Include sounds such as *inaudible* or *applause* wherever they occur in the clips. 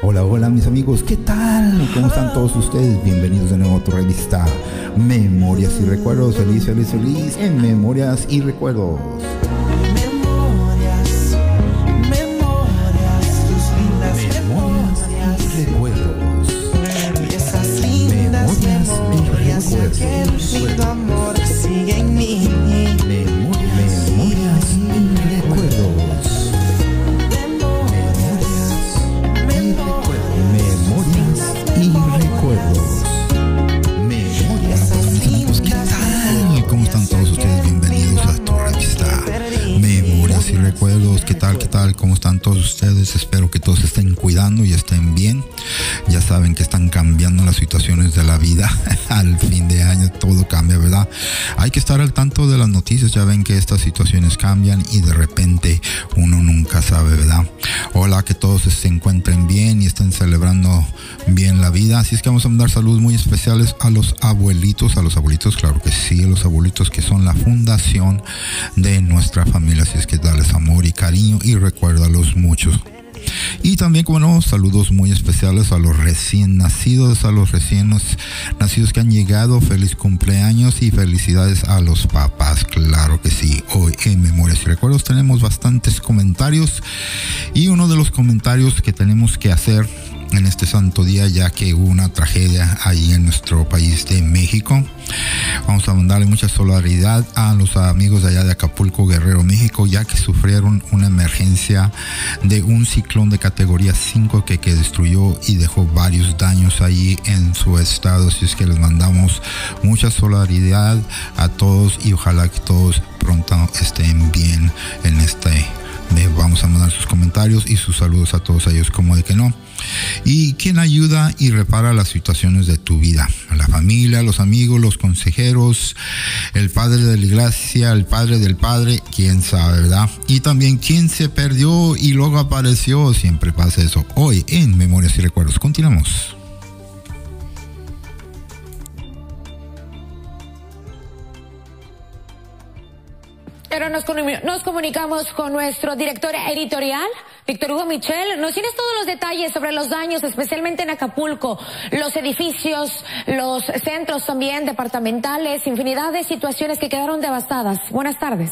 Hola, hola mis amigos, ¿qué tal? ¿Cómo están todos ustedes? Bienvenidos de nuevo a tu revista Memorias y Recuerdos. Feliz, feliz, feliz en Memorias y Recuerdos. Están todos ustedes? Espero que todos estén cuidando y estén bien. Ya saben que están cambiando las situaciones de la vida. *laughs* Al fin de año todo cambia, ¿verdad? Hay que estar al tanto de las noticias. Ya ven que estas situaciones cambian y de repente uno nunca sabe, ¿verdad? Hola, que todos se encuentren bien y estén celebrando bien la vida. Así es que vamos a mandar saludos muy especiales a los abuelitos, a los abuelitos, claro que sí, a los abuelitos que son la fundación de nuestra familia. Así es que darles amor y cariño y recuérdalos muchos. Y también, como no, saludos muy especiales a los recién nacidos, a los recién nacidos que han llegado. Feliz cumpleaños y felicidades a los papás, claro que sí. Hoy en Memorias y Recuerdos tenemos bastantes comentarios y uno de los comentarios que tenemos que hacer en este santo día ya que hubo una tragedia ahí en nuestro país de México. Vamos a mandarle mucha solidaridad a los amigos de allá de Acapulco, Guerrero, México, ya que sufrieron una emergencia de un ciclón de categoría 5 que, que destruyó y dejó varios daños ahí en su estado. Así es que les mandamos mucha solidaridad a todos y ojalá que todos pronto estén bien en este Vamos a mandar sus comentarios y sus saludos a todos ellos, como de que no. Y quién ayuda y repara las situaciones de tu vida. La familia, los amigos, los consejeros, el padre de la iglesia, el padre del padre, quién sabe, ¿verdad? Y también quién se perdió y luego apareció. Siempre pasa eso. Hoy en Memorias y Recuerdos. Continuamos. Ahora nos, nos comunicamos con nuestro director editorial, Víctor Hugo Michel. Nos tienes todos los detalles sobre los daños, especialmente en Acapulco, los edificios, los centros también departamentales, infinidad de situaciones que quedaron devastadas. Buenas tardes.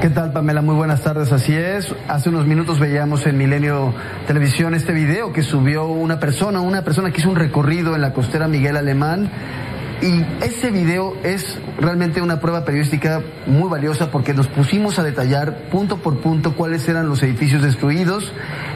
¿Qué tal, Pamela? Muy buenas tardes, así es. Hace unos minutos veíamos en Milenio Televisión este video que subió una persona, una persona que hizo un recorrido en la costera Miguel Alemán. Y ese video es realmente una prueba periodística muy valiosa porque nos pusimos a detallar punto por punto cuáles eran los edificios destruidos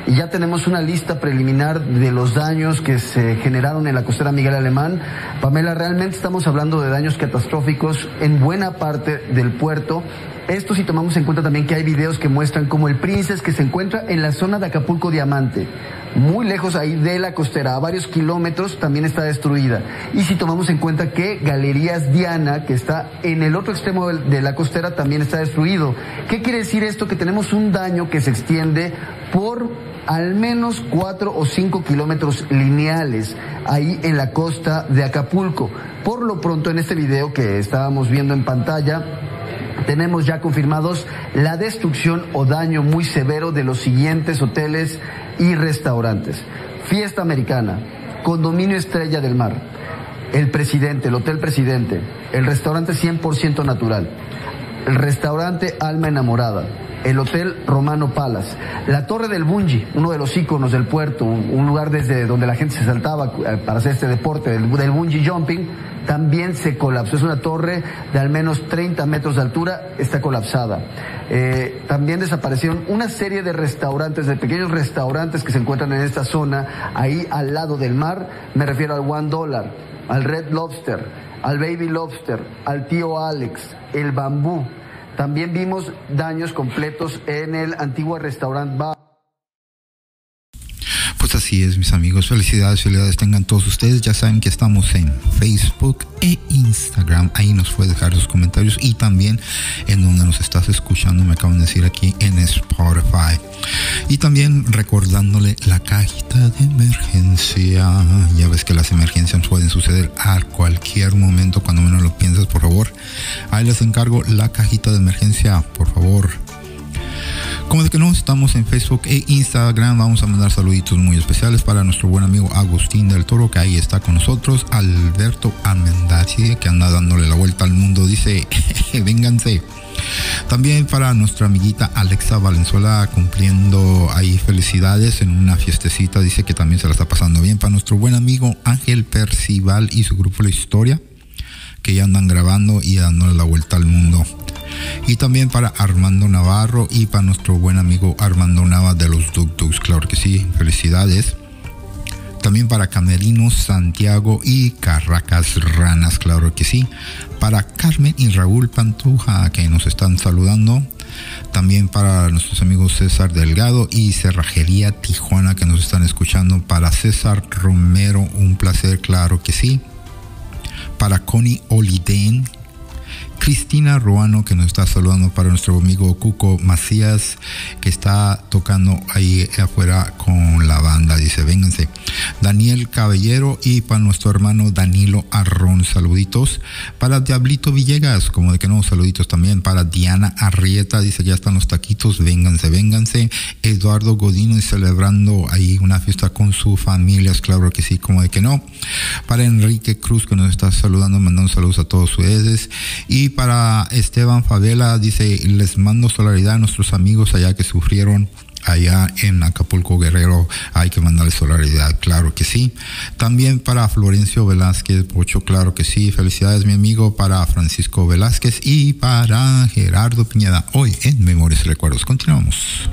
y ya tenemos una lista preliminar de los daños que se generaron en la costera Miguel Alemán. Pamela, realmente estamos hablando de daños catastróficos en buena parte del puerto. Esto si tomamos en cuenta también que hay videos que muestran como el Princess que se encuentra en la zona de Acapulco Diamante, muy lejos ahí de la costera, a varios kilómetros, también está destruida. Y si tomamos en cuenta que Galerías Diana, que está en el otro extremo de la costera, también está destruido. ¿Qué quiere decir esto? Que tenemos un daño que se extiende por al menos cuatro o cinco kilómetros lineales ahí en la costa de Acapulco. Por lo pronto en este video que estábamos viendo en pantalla, tenemos ya confirmados la destrucción o daño muy severo de los siguientes hoteles y restaurantes. Fiesta Americana, Condominio Estrella del Mar, el Presidente, el Hotel Presidente, el restaurante 100% natural, el restaurante Alma Enamorada, el Hotel Romano Palace, la Torre del Bungi, uno de los íconos del puerto, un lugar desde donde la gente se saltaba eh, para hacer este deporte del, del Jumping, también se colapsó. Es una torre de al menos 30 metros de altura, está colapsada. Eh, también desaparecieron una serie de restaurantes, de pequeños restaurantes que se encuentran en esta zona, ahí al lado del mar. Me refiero al One Dollar, al Red Lobster, al Baby Lobster, al Tío Alex, el Bambú. También vimos daños completos en el antiguo restaurante bar. Así es, mis amigos. Felicidades, felicidades tengan todos ustedes. Ya saben que estamos en Facebook e Instagram. Ahí nos puede dejar sus comentarios y también en donde nos estás escuchando, me acaban de decir aquí en Spotify. Y también recordándole la cajita de emergencia. Ya ves que las emergencias pueden suceder a cualquier momento cuando menos lo piensas, por favor. Ahí les encargo la cajita de emergencia, por favor Como de que no estamos en Facebook e Instagram, vamos a mandar saluditos muy especiales para nuestro buen amigo Agustín del Toro, que ahí está con nosotros. Alberto Almendazi, que anda dándole la vuelta al mundo, dice, *laughs* vénganse. También para nuestra amiguita Alexa Valenzuela cumpliendo ahí felicidades en una fiestecita, dice que también se la está pasando bien. Para nuestro buen amigo Ángel Percival y su grupo La Historia, que ya andan grabando y dándole la vuelta al mundo. Y también para Armando Navarro y para nuestro buen amigo Armando Nava de los Duk claro que sí, felicidades. También para Camerino, Santiago y Carracas Ranas, claro que sí. Para Carmen y Raúl Pantuja, que nos están saludando. También para nuestros amigos César Delgado y Cerrajería Tijuana, que nos están escuchando. Para César Romero, un placer, claro que sí. Para Connie Oliden, Cristina Ruano que nos está saludando para nuestro amigo Cuco Macías que está tocando ahí afuera con la banda, dice, vénganse. Daniel Caballero y para nuestro hermano Danilo Arrón, saluditos. Para Diablito Villegas, como de que no, saluditos también. Para Diana Arrieta, dice, ya están los taquitos, vénganse, vénganse. Eduardo Godino y celebrando ahí una fiesta con su familia, claro que sí, como de que no. Para Enrique Cruz que nos está saludando, mandando saludos a todos ustedes. Y para Esteban Favela, dice, les mando solidaridad a nuestros amigos allá que sufrieron allá en Acapulco Guerrero hay que mandarle solidaridad, claro que sí. También para Florencio Velázquez Pocho, claro que sí. Felicidades, mi amigo, para Francisco Velázquez y para Gerardo Piñeda. Hoy en Memorias y Recuerdos. Continuamos.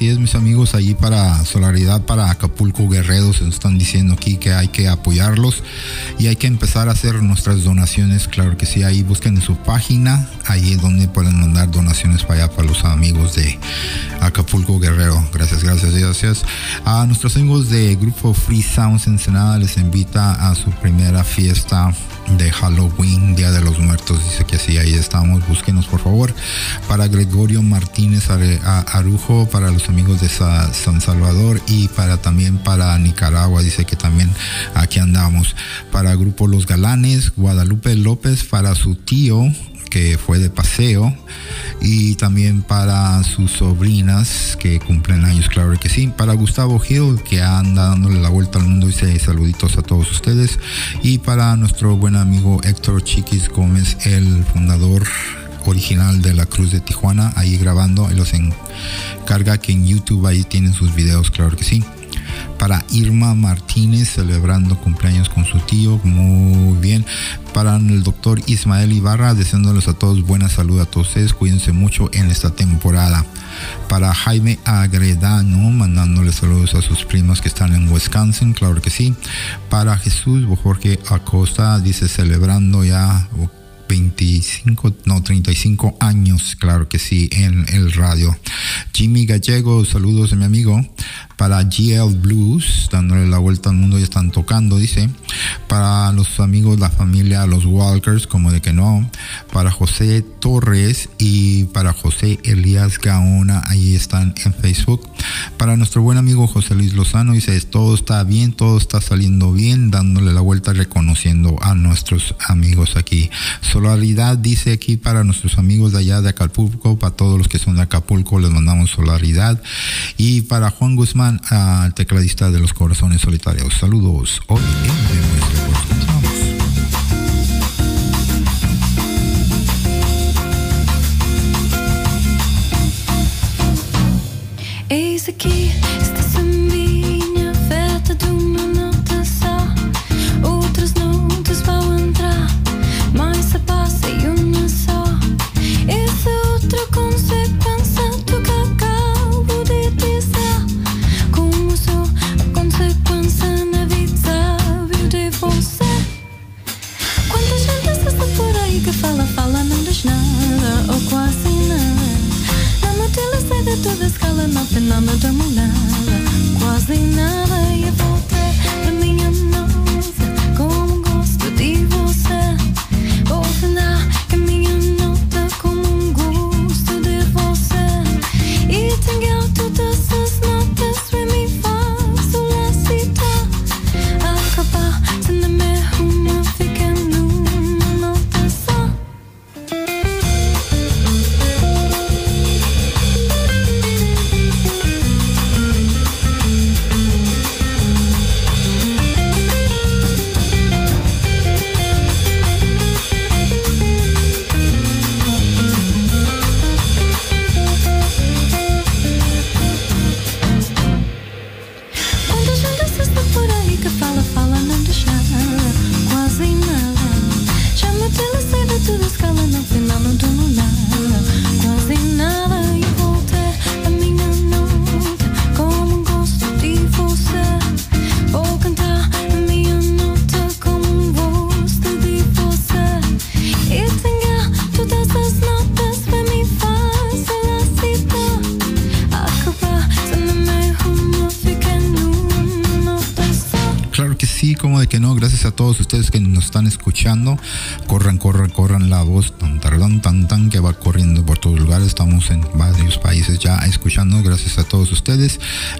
Así es, mis amigos, ahí para Solaridad para Acapulco Guerrero, se nos están diciendo aquí que hay que apoyarlos y hay que empezar a hacer nuestras donaciones, claro que sí, ahí busquen en su página, ahí es donde pueden mandar donaciones para allá para los amigos de Acapulco Guerrero. Gracias, gracias, gracias. A nuestros amigos de Grupo Free Sounds Ensenada les invita a su primera fiesta de Halloween, Día de los Muertos, dice que sí, ahí estamos, búsquenos por favor. Para Gregorio Martínez Arujo, para los amigos de Sa- San Salvador y para también para Nicaragua, dice que también aquí andamos. Para Grupo Los Galanes, Guadalupe López, para su tío que fue de paseo y también para sus sobrinas que cumplen años, claro que sí. Para Gustavo Gil, que anda dándole la vuelta al mundo, dice saluditos a todos ustedes. Y para nuestro buen amigo Héctor Chiquis Gómez, el fundador original de la Cruz de Tijuana, ahí grabando, y los encarga que en YouTube ahí tienen sus videos, claro que sí para Irma Martínez celebrando cumpleaños con su tío, muy bien. Para el doctor Ismael Ibarra, deseándoles a todos buena salud a todos ustedes, cuídense mucho en esta temporada. Para Jaime Agredano, mandándoles saludos a sus primos que están en Wisconsin, claro que sí. Para Jesús Jorge Acosta, dice celebrando ya 25, no, 35 años, claro que sí, en el radio. Jimmy Gallego, saludos de mi amigo. Para GL Blues, dándole la vuelta al mundo, ya están tocando, dice. Para los amigos, la familia, los Walkers, como de que no. Para José Torres y para José Elías Gaona, ahí están en Facebook. Para nuestro buen amigo José Luis Lozano, dice, todo está bien, todo está saliendo bien, dándole la vuelta, reconociendo a nuestros amigos aquí. Solaridad dice aquí para nuestros amigos de allá de Acapulco, para todos los que son de Acapulco, les mandamos solaridad. Y para Juan Guzmán, al tecladista de los Corazones Solitarios, saludos. Hoy en Memorias de summertime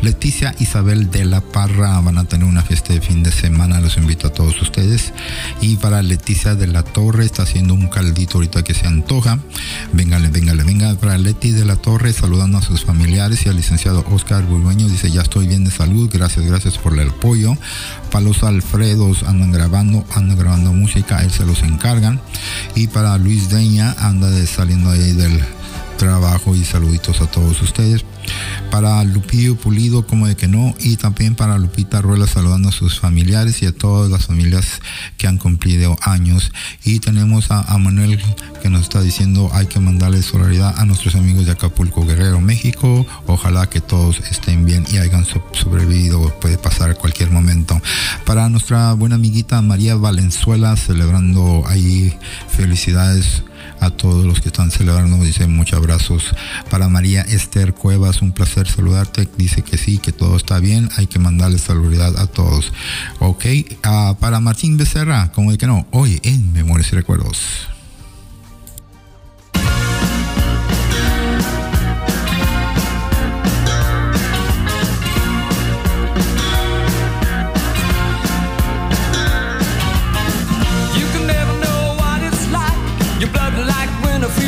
Leticia Isabel de la Parra van a tener una fiesta de fin de semana. Los invito a todos ustedes. Y para Leticia de la Torre está haciendo un caldito ahorita que se antoja. Véngale, véngale, venga para Leti de la Torre saludando a sus familiares y al licenciado Oscar Burgueño. Dice, ya estoy bien de salud. Gracias, gracias por el apoyo. Para los Alfredos andan grabando, andan grabando música, él se los encargan. Y para Luis Deña anda de, saliendo ahí del trabajo y saluditos a todos ustedes. Para Lupillo Pulido, como de que no, y también para Lupita Ruela saludando a sus familiares y a todas las familias que han cumplido años. Y tenemos a, Manuel que nos está diciendo hay que mandarle solidaridad a nuestros amigos de Acapulco Guerrero, México. Ojalá que todos estén bien y hayan so- sobrevivido, puede pasar cualquier momento. Para nuestra buena amiguita María Valenzuela, celebrando ahí felicidades a todos los que están celebrando, dice muchos abrazos. Para María Esther Cuevas, un placer saludarte. Dice que sí, que todo está bien. Hay que mandarle saludidad a todos. Ok, ah, para Martín Becerra, como de que no, hoy en Memorias y Recuerdos.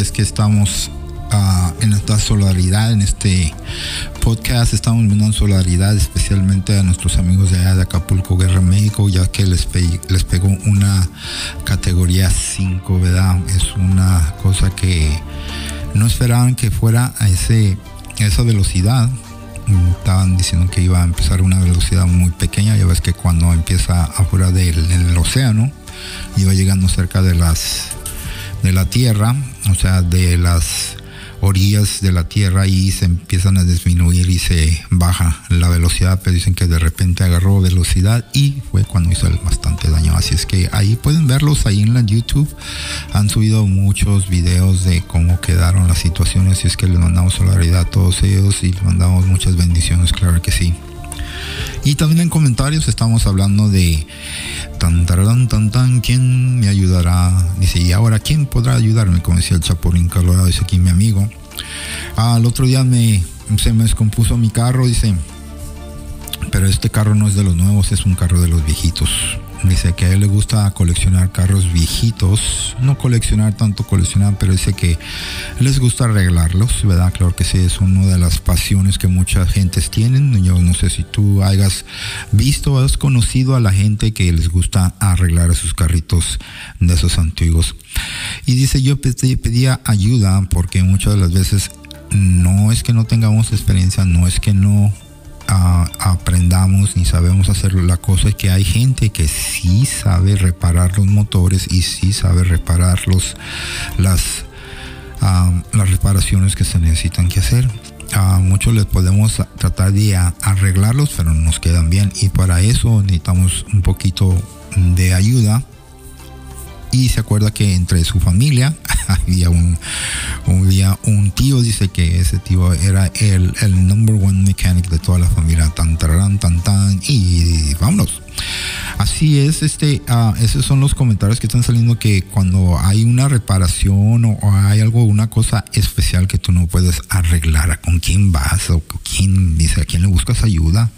ves que estamos ah, en esta solidaridad, en este podcast. Estamos brindando solidaridad especialmente a nuestros amigos de allá de Acapulco, Guerra México, ya que les, les pegó una categoría 5, ¿verdad? Es una cosa que no esperaban que fuera a, ese, esa velocidad. Estaban diciendo que iba a empezar a una velocidad muy pequeña. Ya ves que cuando empieza afuera del océano, iba llegando cerca de las de la tierra, o sea, de las orillas de la tierra y se empiezan a disminuir y se baja la velocidad, pero dicen que de repente agarró velocidad y fue cuando hizo bastante daño. Así es que ahí pueden verlos ahí en la YouTube. Han subido muchos videos de cómo quedaron las situaciones, así es que les mandamos solidaridad a todos ellos y les mandamos muchas bendiciones, claro que sí. Y también en comentarios estamos hablando de tan tan tan tan quién me ayudará. Dice, y ahora quién podrá ayudarme, como decía el Chapulín Colorado, dice aquí mi amigo. Al otro día me se me descompuso mi carro, dice. Pero este carro no es de los nuevos, es un carro de los viejitos. Dice que a él le gusta coleccionar carros viejitos. No coleccionar tanto coleccionar, pero dice que les gusta arreglarlos, ¿verdad? Claro que sí, es una de las pasiones que muchas gentes tienen. Yo no sé si tú hayas visto o has conocido a la gente que les gusta arreglar sus carritos de esos antiguos. Y dice, yo pedí- pedía ayuda porque muchas de las veces no es que no tengamos experiencia, no es que no aprendamos ni sabemos hacer la cosa es que hay gente que sí sabe reparar los motores y sí sabe reparar los, las, las reparaciones que se necesitan que hacer. A muchos les podemos tratar de arreglarlos, pero no nos quedan bien y para eso necesitamos un poquito de ayuda y se acuerda que entre su familia *laughs* había un, había un tío, dice que ese tío era el, el number one mechanic de toda la familia, tan tararán, tan tan, y vámonos. Así es, este, ah, esos son los comentarios que están saliendo que cuando hay una reparación o, hay algo, una cosa especial que tú no puedes arreglar, ¿a con quién vas o quién dice, a quién le buscas ayuda.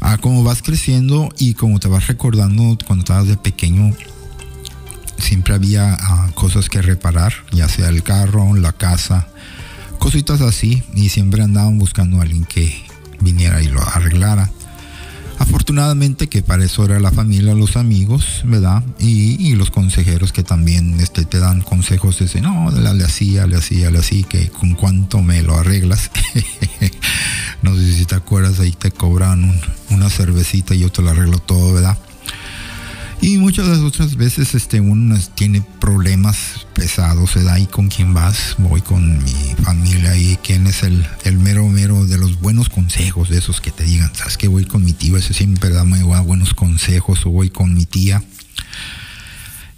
Ah, como vas creciendo y como te vas recordando cuando estabas de pequeño, siempre había ah, cosas que reparar, ya sea el carro, la casa, cositas así, y siempre andaban buscando a alguien que viniera y lo arreglara. Afortunadamente que para eso era la familia, los amigos, ¿verdad? Y, y los consejeros que también este, te dan consejos, no, le así, le así, le así, que con cuánto me lo arreglas. *laughs* no sé si te acuerdas, ahí te cobran un- una cervecita y yo te lo arreglo todo, ¿verdad? Y muchas de las otras veces este, uno tiene problemas pesados, se da ahí con quién vas, voy con mi familia y quién es el, el mero mero de los buenos consejos, de esos que te digan, sabes que voy con mi tío, ese siempre da muy bu- buenos consejos, o voy con mi tía.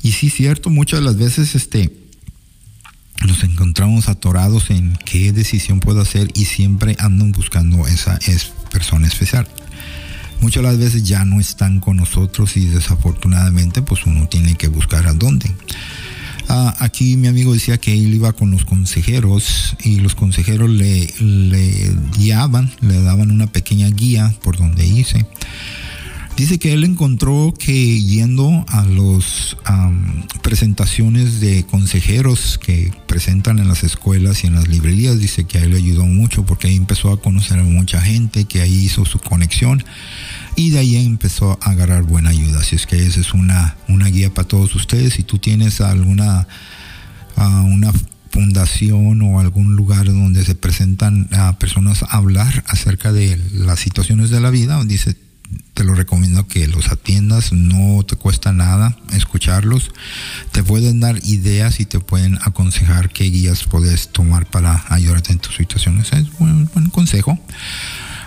Y sí, cierto, muchas de las veces este, nos encontramos atorados en qué decisión puedo hacer y siempre andan buscando esa es persona especial muchas de las veces ya no están con nosotros y desafortunadamente pues uno tiene que buscar a dónde. Ah, aquí mi amigo decía que él iba con los consejeros y los consejeros le, le guiaban, le daban una pequeña guía por donde irse. Dice que él encontró que yendo a las presentaciones de consejeros que presentan en las escuelas y en las librerías, dice que a él le ayudó mucho porque ahí empezó a conocer a mucha gente, que ahí hizo su conexión y de ahí empezó a agarrar buena ayuda. Así es que esa es una, una guía para todos ustedes. Si tú tienes alguna ah, una fundación o algún lugar donde se presentan a personas a hablar acerca de las situaciones de la vida, dice te lo recomiendo que los atiendas, no te cuesta nada escucharlos, te pueden dar ideas y te pueden aconsejar qué guías puedes tomar para ayudarte en tus situaciones. Es un buen consejo.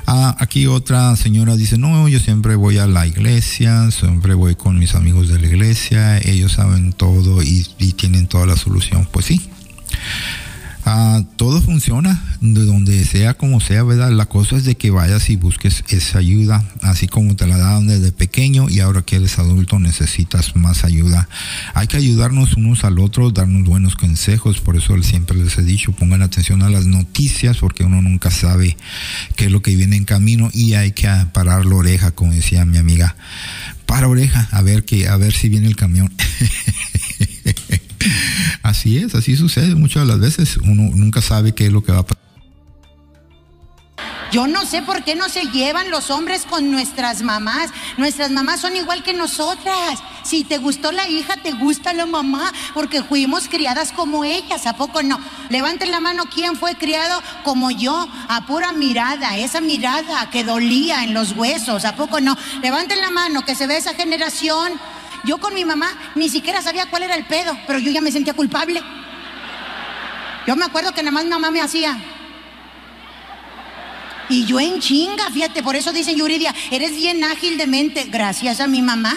Ah, aquí otra señora dice, no, yo siempre voy a la iglesia, siempre voy con mis amigos de la iglesia, ellos saben todo y, y tienen toda la solución. Pues sí, Ah, todo funciona de donde sea como sea, ¿verdad? La cosa es de que vayas y busques esa ayuda, así como te la daban desde pequeño y ahora que eres adulto necesitas más ayuda. Hay que ayudarnos unos al otro, darnos buenos consejos, por eso siempre les he dicho, pongan atención a las noticias porque uno nunca sabe qué es lo que viene en camino y hay que parar la oreja, como decía mi amiga. Para oreja, a ver que a ver si viene el camión. *laughs* Así es, así sucede muchas de las veces. Uno nunca sabe qué es lo que va a pasar. Yo no sé por qué no se llevan los hombres con nuestras mamás. Nuestras mamás son igual que nosotras. Si te gustó la hija, te gusta la mamá, porque fuimos criadas como ellas, ¿a poco no? Levanten la mano, ¿quién fue criado como yo? A pura mirada, esa mirada que dolía en los huesos, ¿a poco no? Levanten la mano, que se ve esa generación Yo con mi mamá ni siquiera sabía cuál era el pedo, pero yo ya me sentía culpable. Yo me acuerdo que nada más mi mamá me hacía. Y yo en chinga, fíjate, por eso dicen Yuridia, eres bien ágil de mente, gracias a mi mamá.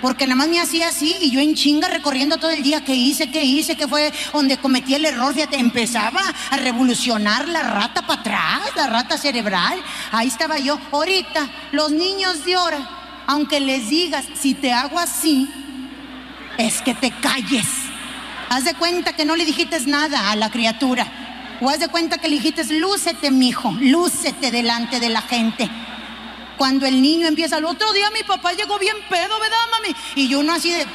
Porque nada más me hacía así y yo en chinga recorriendo todo el día qué hice, qué hice, qué fue donde cometí el error. Fíjate, empezaba a revolucionar la rata para atrás, la rata cerebral. Ahí estaba yo. Ahorita, los niños de ahora, aunque les digas, si te hago así, es que te calles. Haz de cuenta que no le dijiste nada a la criatura. O haz de cuenta que le dijiste, lúcete, mijo, lúcete delante de la gente. Cuando el niño empieza, el otro día mi papá llegó bien pedo, ¿verdad, mami? Y yo uno así de.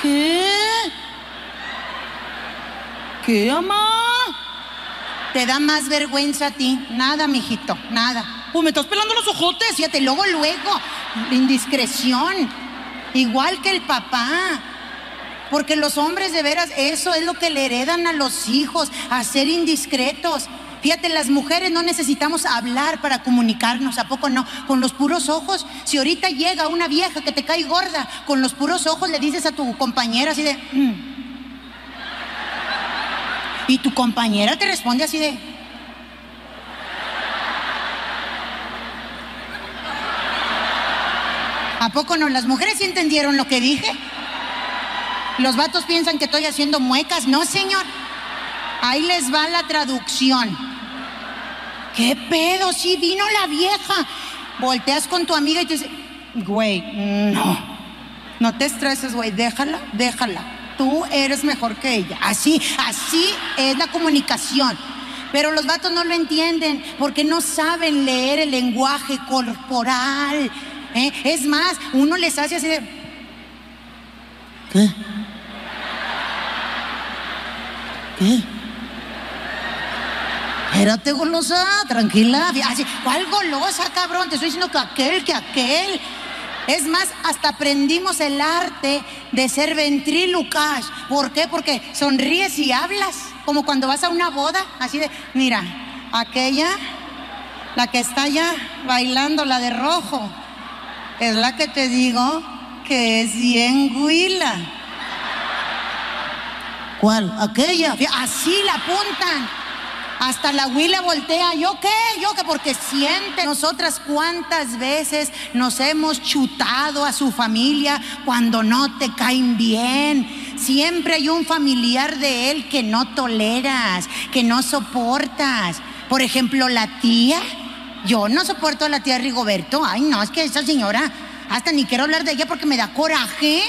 ¿Qué? ¿Qué, mamá? Te da más vergüenza a ti. Nada, mijito, nada. Pues me estás pelando los ojotes. Fíjate, luego, luego, indiscreción. Igual que el papá. Porque los hombres de veras, eso es lo que le heredan a los hijos, a ser indiscretos. Fíjate, las mujeres no necesitamos hablar para comunicarnos, ¿a poco no? Con los puros ojos. Si ahorita llega una vieja que te cae gorda, con los puros ojos le dices a tu compañera así de... "Mm". Y tu compañera te responde así de... ¿A poco no? ¿Las mujeres sí entendieron lo que dije? Los vatos piensan que estoy haciendo muecas. No, señor. Ahí les va la traducción. ¿Qué pedo? Sí, vino la vieja. Volteas con tu amiga y te dice, güey, no. No te estreses, güey. Déjala, déjala. Tú eres mejor que ella. Así, así es la comunicación. Pero los vatos no lo entienden porque no saben leer el lenguaje corporal. ¿Eh? Es más, uno les hace así de. ¿Qué? ¿Qué? Espérate, golosa, tranquila. Así, ¿Cuál golosa, cabrón? Te estoy diciendo que aquel, que aquel. Es más, hasta aprendimos el arte de ser ventrílocas. ¿Por qué? Porque sonríes y hablas. Como cuando vas a una boda, así de, mira, aquella, la que está allá bailando, la de rojo, es la que te digo que es bien huila. ¿Cuál? Aquella. Así la apuntan. Hasta la huila voltea. ¿Yo qué? ¿Yo qué? Porque siente. Nosotras cuántas veces nos hemos chutado a su familia cuando no te caen bien. Siempre hay un familiar de él que no toleras, que no soportas. Por ejemplo, la tía. Yo no soporto a la tía Rigoberto. Ay, no, es que esa señora, hasta ni quiero hablar de ella porque me da coraje.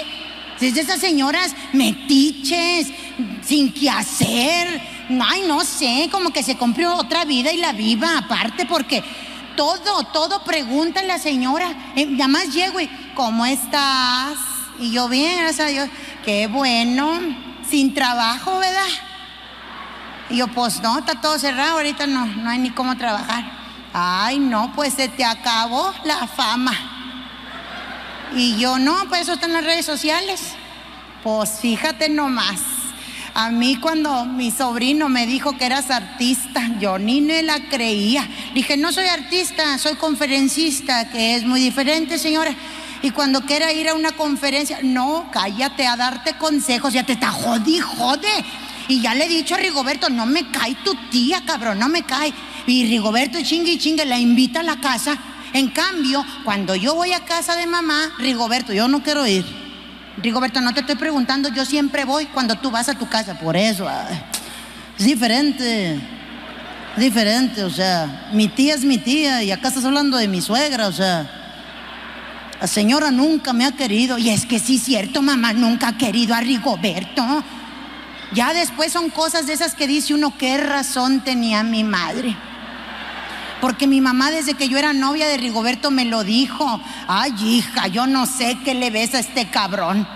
Es de esas señoras metiches, sin qué hacer. Ay, no sé, como que se compró otra vida y la viva aparte porque todo, todo pregunta la señora. Eh, nada más llego y, ¿cómo estás? Y yo, bien, gracias a Dios. Qué bueno, sin trabajo, ¿verdad? Y yo, pues no, está todo cerrado, ahorita no, no hay ni cómo trabajar. Ay, no, pues se te acabó la fama. Y yo, no, pues eso está en las redes sociales. Pues fíjate nomás. A mí cuando mi sobrino me dijo que eras artista, yo ni me la creía. Dije, no soy artista, soy conferencista, que es muy diferente, señora. Y cuando quiera ir a una conferencia, no, cállate a darte consejos, ya te está jodi, jode. Y ya le he dicho a Rigoberto, no me cae tu tía, cabrón, no me cae. Y Rigoberto chingue y chingue la invita a la casa. En cambio, cuando yo voy a casa de mamá, Rigoberto, yo no quiero ir. Rigoberto, no te estoy preguntando, yo siempre voy cuando tú vas a tu casa, por eso. es diferente. Es diferente, o sea, mi tía es mi tía y acá estás hablando de mi suegra, o sea. La señora nunca me ha querido. Y es que sí cierto, mamá nunca ha querido a Rigoberto. Ya después son cosas de esas que dice uno, qué razón tenía mi madre. Porque mi mamá desde que yo era novia de Rigoberto me lo dijo. Ay, hija, yo no sé qué le ves a este cabrón.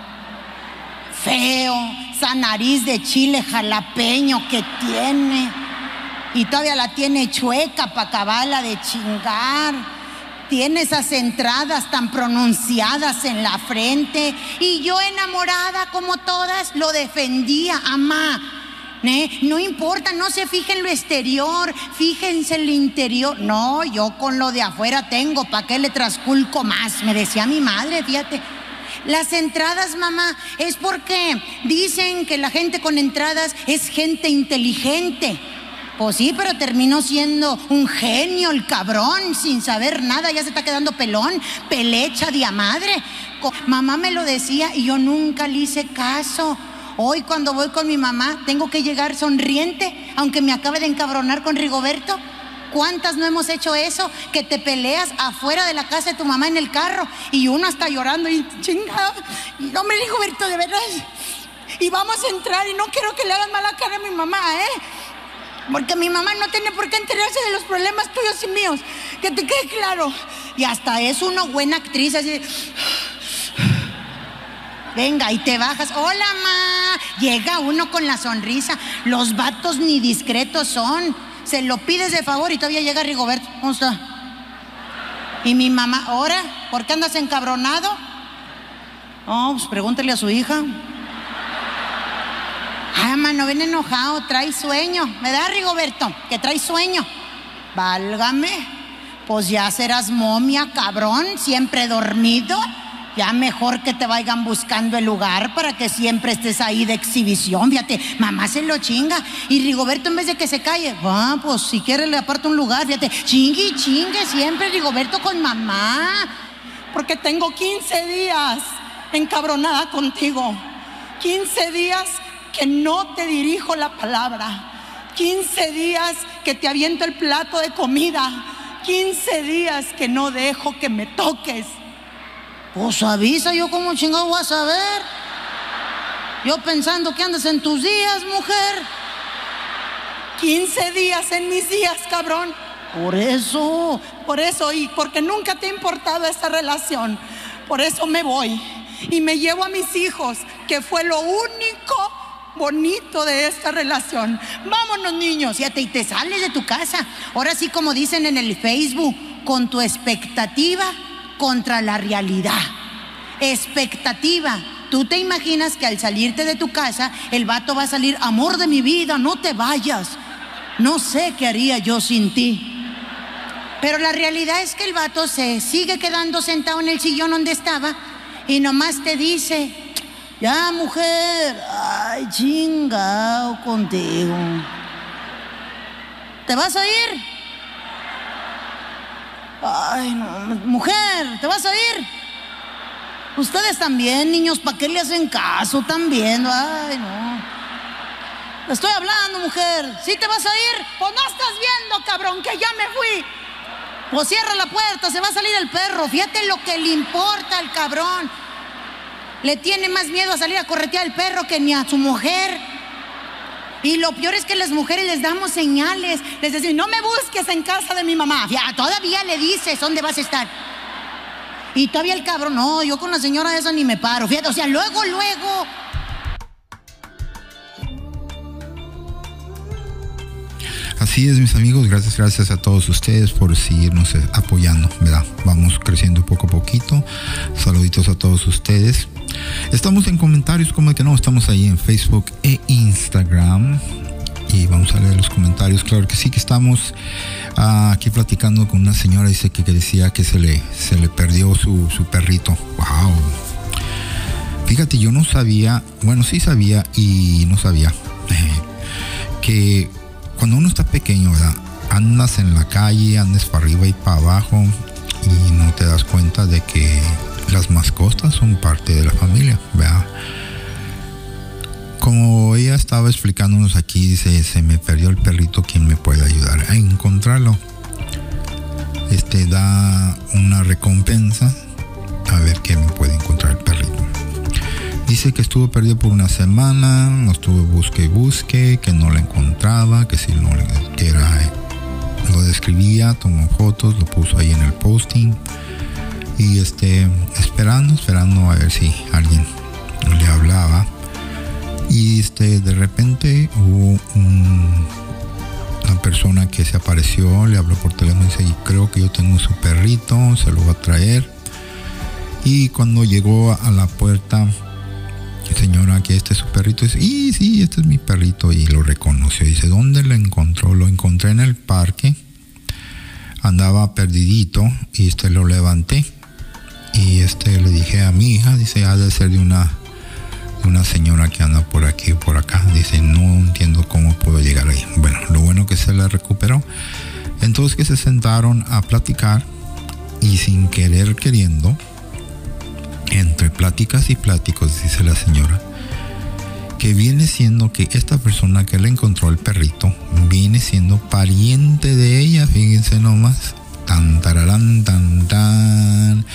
Feo, esa nariz de chile jalapeño que tiene. Y todavía la tiene chueca para acabarla de chingar. Tiene esas entradas tan pronunciadas en la frente. Y yo enamorada como todas lo defendía, amá. ¿Eh? No importa, no se fijen lo exterior, fíjense el interior. No, yo con lo de afuera tengo, ¿para qué le trasculco más? Me decía mi madre, fíjate. Las entradas, mamá, es porque dicen que la gente con entradas es gente inteligente. Pues sí, pero terminó siendo un genio el cabrón, sin saber nada, ya se está quedando pelón, pelecha de madre. Mamá me lo decía y yo nunca le hice caso. Hoy cuando voy con mi mamá tengo que llegar sonriente, aunque me acabe de encabronar con Rigoberto. ¿Cuántas no hemos hecho eso? Que te peleas afuera de la casa de tu mamá en el carro y uno está llorando y chingado. No me Rigoberto, de verdad. Y vamos a entrar y no quiero que le hagan mala cara a mi mamá, ¿eh? Porque mi mamá no tiene por qué enterarse de los problemas tuyos y míos. Que te quede claro. Y hasta es una buena actriz así. Venga, y te bajas. Hola, ma. Llega uno con la sonrisa. Los vatos ni discretos son. Se lo pides de favor y todavía llega Rigoberto. ¿Cómo está? Y mi mamá, ¿ahora? ¿Por qué andas encabronado? Oh, pues pregúntale a su hija. Ay, mano, ven enojado, trae sueño. ¿Me da, Rigoberto? Que trae sueño. Válgame. Pues ya serás momia, cabrón, siempre dormido. Ya mejor que te vayan buscando el lugar para que siempre estés ahí de exhibición. Fíjate, mamá se lo chinga. Y Rigoberto, en vez de que se calle, ah, pues si quiere le aparta un lugar. Fíjate, chingue y chingue siempre Rigoberto con mamá. Porque tengo 15 días encabronada contigo. 15 días que no te dirijo la palabra. 15 días que te aviento el plato de comida. 15 días que no dejo que me toques. Pues avisa, yo como chingado voy a saber. Yo pensando que andas en tus días, mujer. 15 días en mis días, cabrón. Por eso, por eso, y porque nunca te ha importado esta relación. Por eso me voy y me llevo a mis hijos, que fue lo único bonito de esta relación. Vámonos, niños. Fíjate, y te sales de tu casa. Ahora sí, como dicen en el Facebook, con tu expectativa contra la realidad. Expectativa. Tú te imaginas que al salirte de tu casa, el vato va a salir, amor de mi vida, no te vayas. No sé qué haría yo sin ti. Pero la realidad es que el vato se sigue quedando sentado en el sillón donde estaba y nomás te dice, ya mujer, ay chingao contigo. ¿Te vas a ir? Ay, no, mujer, ¿te vas a ir? Ustedes también, niños, ¿para qué le hacen caso también? Ay, no. Le estoy hablando, mujer. ¿Sí te vas a ir? Pues no estás viendo, cabrón, que ya me fui. Pues cierra la puerta, se va a salir el perro. Fíjate lo que le importa al cabrón. Le tiene más miedo a salir a corretear al perro que ni a su mujer. Y lo peor es que las mujeres les damos señales. Les decimos, no me busques en casa de mi mamá. Ya, todavía le dices dónde vas a estar. Y todavía el cabrón, no, yo con la señora esa ni me paro. Fíjate, o sea, luego, luego. Así es, mis amigos, gracias, gracias a todos ustedes por seguirnos eh, apoyando, ¿verdad? Vamos creciendo poco a poquito. Saluditos a todos ustedes. Estamos en comentarios, como que no, estamos ahí en Facebook e Instagram. Y vamos a leer los comentarios. Claro que sí, que estamos ah, aquí platicando con una señora, dice que, que decía que se le, se le perdió su, su perrito. ¡Wow! Fíjate, yo no sabía, bueno, sí sabía y no sabía, *laughs* que cuando uno está pequeño, ¿verdad? Andas en la calle, andas para arriba y para abajo y no te das cuenta de que las mascotas son parte de la familia, ¿verdad? Como ella estaba explicándonos aquí, dice, se me perdió el perrito, ¿quién me puede ayudar a encontrarlo? Este da una recompensa a ver quién me puede encontrar el perrito. Dice que estuvo perdido por una semana, lo estuve busque y busque, que no la encontraba, que si no que era, lo describía, tomó fotos, lo puso ahí en el posting. Y este esperando, esperando a ver si alguien le hablaba. Y este de repente hubo un- una persona que se apareció, le habló por teléfono y dice, "Y creo que yo tengo su perrito, se lo va a traer y cuando llegó a la puerta señora, que este es su perrito. Dice, y sí, este es mi perrito. Y lo reconoció. Dice, ¿dónde lo encontró? Lo encontré en el parque. Andaba perdidito y este lo levanté. Y este le dije a mi hija, dice, ha de ser de una, una señora que anda por aquí o por acá. Dice, no entiendo cómo puedo llegar ahí. Bueno, lo bueno que se la recuperó. Entonces que se sentaron a platicar y sin querer queriendo, entre pláticas y pláticos, dice la señora, que viene siendo que esta persona que le encontró el perrito viene siendo pariente de ella, fíjense nomás. Tan tararán, tan tan.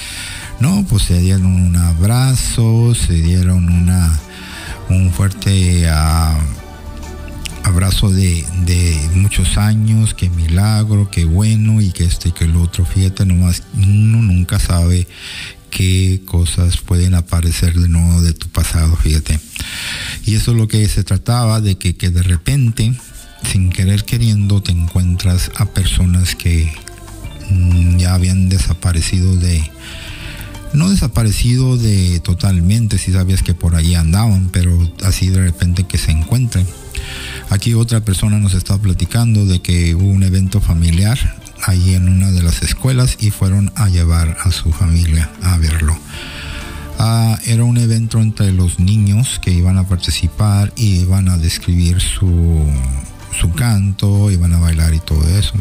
No, pues se dieron un abrazo, se dieron una un fuerte ah, abrazo de, de muchos años, qué milagro, qué bueno y que este y que el otro. Fíjate nomás, uno nunca sabe qué cosas pueden aparecer de nuevo de tu pasado, fíjate. Y eso es lo que se trataba, de que, que de repente, sin querer queriendo, te encuentras a personas que mm, ya habían desaparecido de, no desaparecido de totalmente, si sabías que por allí andaban, pero así de repente que se encuentren. Aquí otra persona nos está platicando de que hubo un evento familiar ahí en una de las escuelas y fueron a llevar a su familia a verlo. Ah, era un evento entre los niños que iban a participar y iban a describir su, su canto, iban a bailar y todo eso.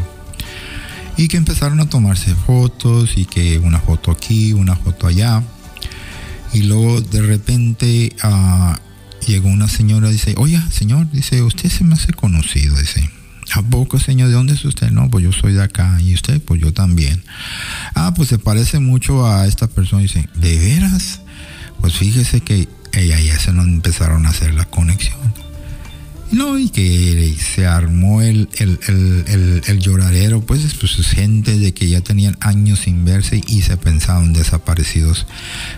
Y que empezaron a tomarse fotos y que una foto aquí, una foto allá. Y luego de repente ah, llegó una señora y dice, oye, señor, dice, usted se me hace conocido, dice. ¿A poco, señor? ¿De dónde es usted? No, pues yo soy de acá. ¿Y usted? Pues yo también. Ah, pues se parece mucho a esta persona. Dice, ¿de veras? Pues fíjese que ella ya se nos empezaron a hacer la conexión. No, y que se armó el, el, el, el, lloradero, pues, pues es gente de que ya tenían años sin verse y se pensaban desaparecidos.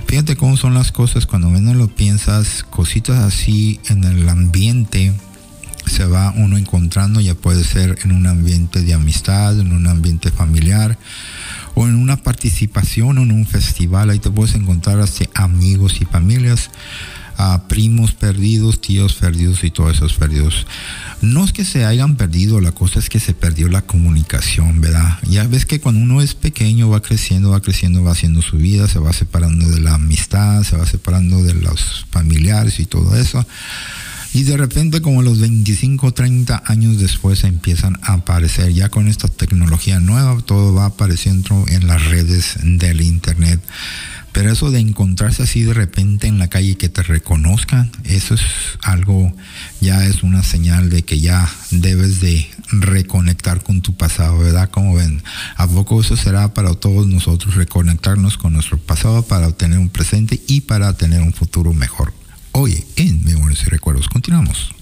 Fíjate cómo son las cosas cuando menos lo piensas, cositas así en el ambiente se va uno encontrando, ya puede ser en un ambiente de amistad, en un ambiente familiar o en una participación en un festival, ahí te puedes encontrar hasta amigos y familias, a primos perdidos, tíos perdidos y todos esos perdidos. No es que se hayan perdido, la cosa es que se perdió la comunicación, ¿verdad? Ya ves que cuando uno es pequeño va creciendo, va creciendo, va haciendo su vida, se va separando de la amistad, se va separando de los familiares y todo eso. Y de repente como los 25, 30 años después empiezan a aparecer, ya con esta tecnología nueva, todo va apareciendo en las redes del Internet. Pero eso de encontrarse así de repente en la calle y que te reconozcan, eso es algo, ya es una señal de que ya debes de reconectar con tu pasado, ¿verdad? Como ven, ¿a poco eso será para todos nosotros reconectarnos con nuestro pasado para obtener un presente y para tener un futuro mejor? Oye, en Memorias y Recuerdos, continuamos.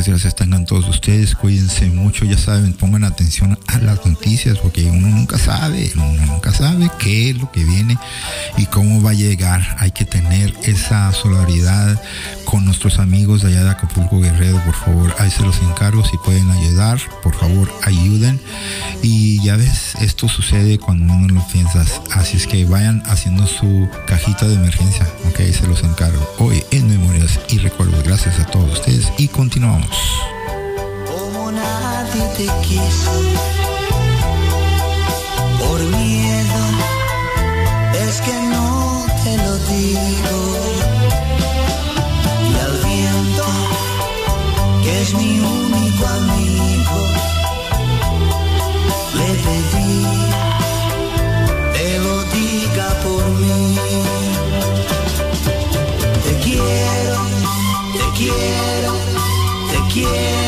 gracias, gracias tengan todos ustedes. Cuídense mucho, ya saben, pongan atención las noticias, porque uno nunca sabe, uno nunca sabe qué es lo que viene y cómo va a llegar. Hay que tener esa solidaridad con nuestros amigos de allá de Acapulco Guerrero, por favor, ahí se los encargo, si pueden ayudar, por favor, ayuden. Y ya ves, esto sucede cuando uno lo piensas, así es que vayan haciendo su cajita de emergencia, ok, se los encargo. Hoy en Memorias y Recuerdos, gracias a todos ustedes y continuamos. Como nadie te. Por miedo es que no te lo digo. Y al viento, que es mi único amigo, le pedí, te lo diga por mí. Te quiero, te quiero, te quiero.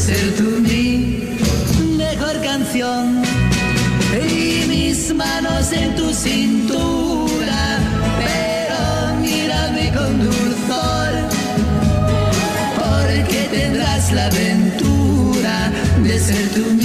ser tú mi mejor canción. Y mis manos en tu cintura, pero mírame con dulzor, porque tendrás la aventura de ser tú mi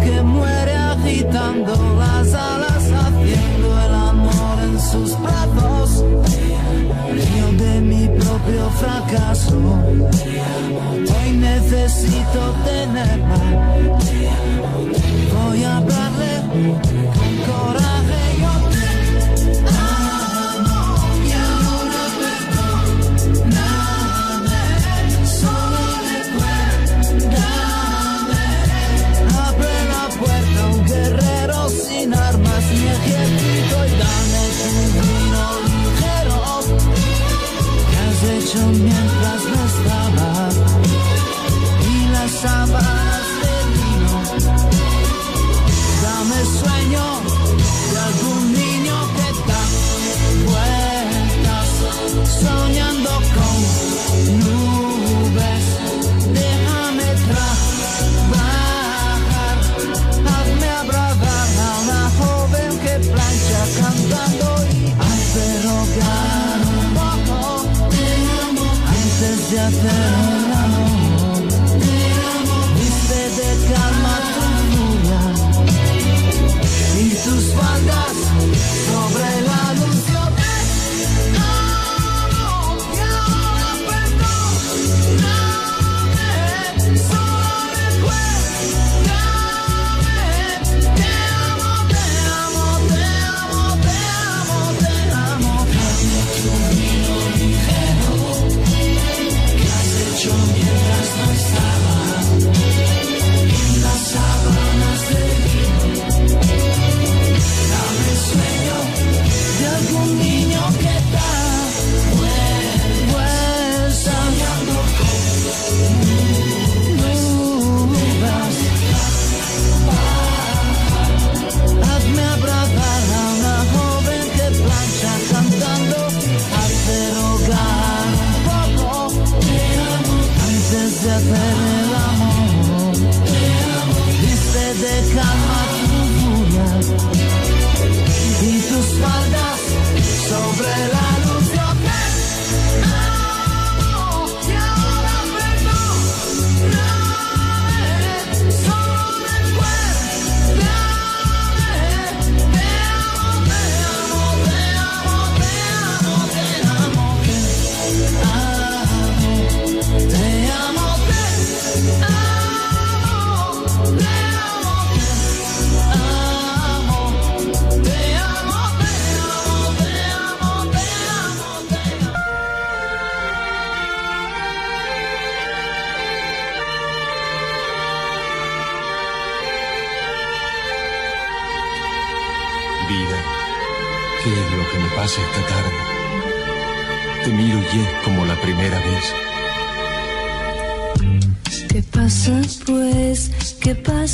que muere agitando las alas, haciendo el amor en sus brazos. Río de mi propio fracaso. Hoy necesito tenerla. Voy a hablarle. mientras lo estaba. Y las sábanas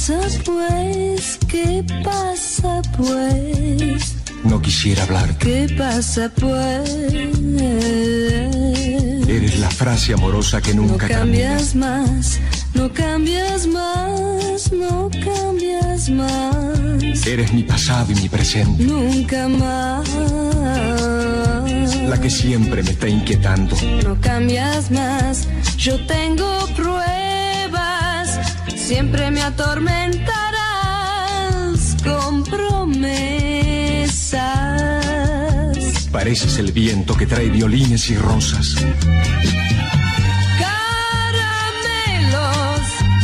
pasa pues? ¿Qué pasa pues? No quisiera hablar. ¿Qué pasa pues? Eres la frase amorosa que nunca no cambias más. No cambias más, no cambias más. Eres mi pasado y mi presente. Nunca más. La que siempre me está inquietando. No cambias más, yo tengo pruebas siempre me atormentarás con promesas. Pareces el viento que trae violines y rosas. Caramelos,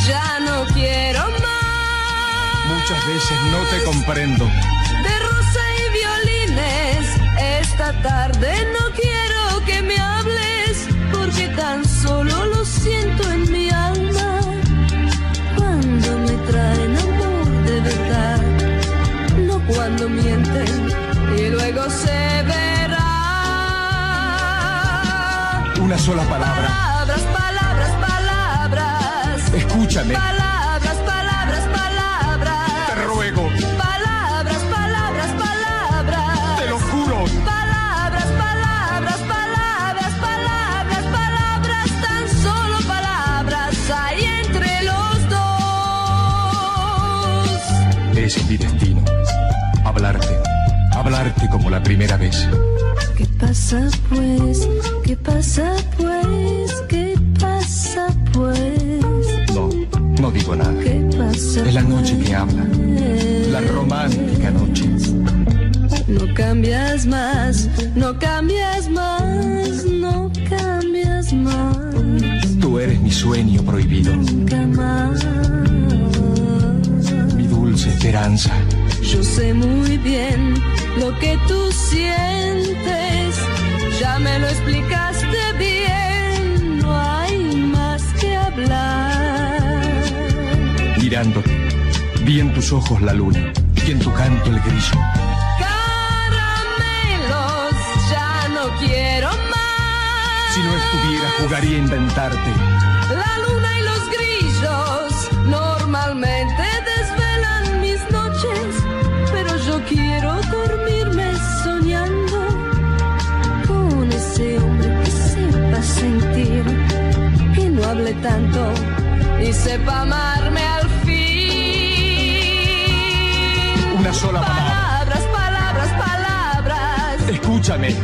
ya no quiero más. Muchas veces no te comprendo. De rosa y violines, esta tarde no quiero que me hables, porque tan solo lo siento mienten y luego se verá. Una sola palabra. Palabras, palabras, palabras. Escúchame. Palabras Como la primera vez. ¿Qué pasa pues? ¿Qué pasa pues? ¿Qué pasa pues? No, no digo nada. ¿Qué pasa? Es la noche que habla. La romántica noche. No cambias más, no cambias más, no cambias más, Tú eres mi sueño prohibido. nunca más. Mi dulce esperanza. Yo sé muy bien lo que tú sientes, ya me lo explicaste bien, no hay más que hablar. Mirándote. Vi en tus ojos la luna. Y en tu canto el grillo. Caramelos, ya no quiero más. Si no estuviera, jugaría a inventarte. La luna y los grillos normalmente hable tanto y sepa amarme al fin. Una sola palabra. Palabras, palabras, palabras. Escúchame.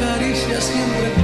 Acaricia siempre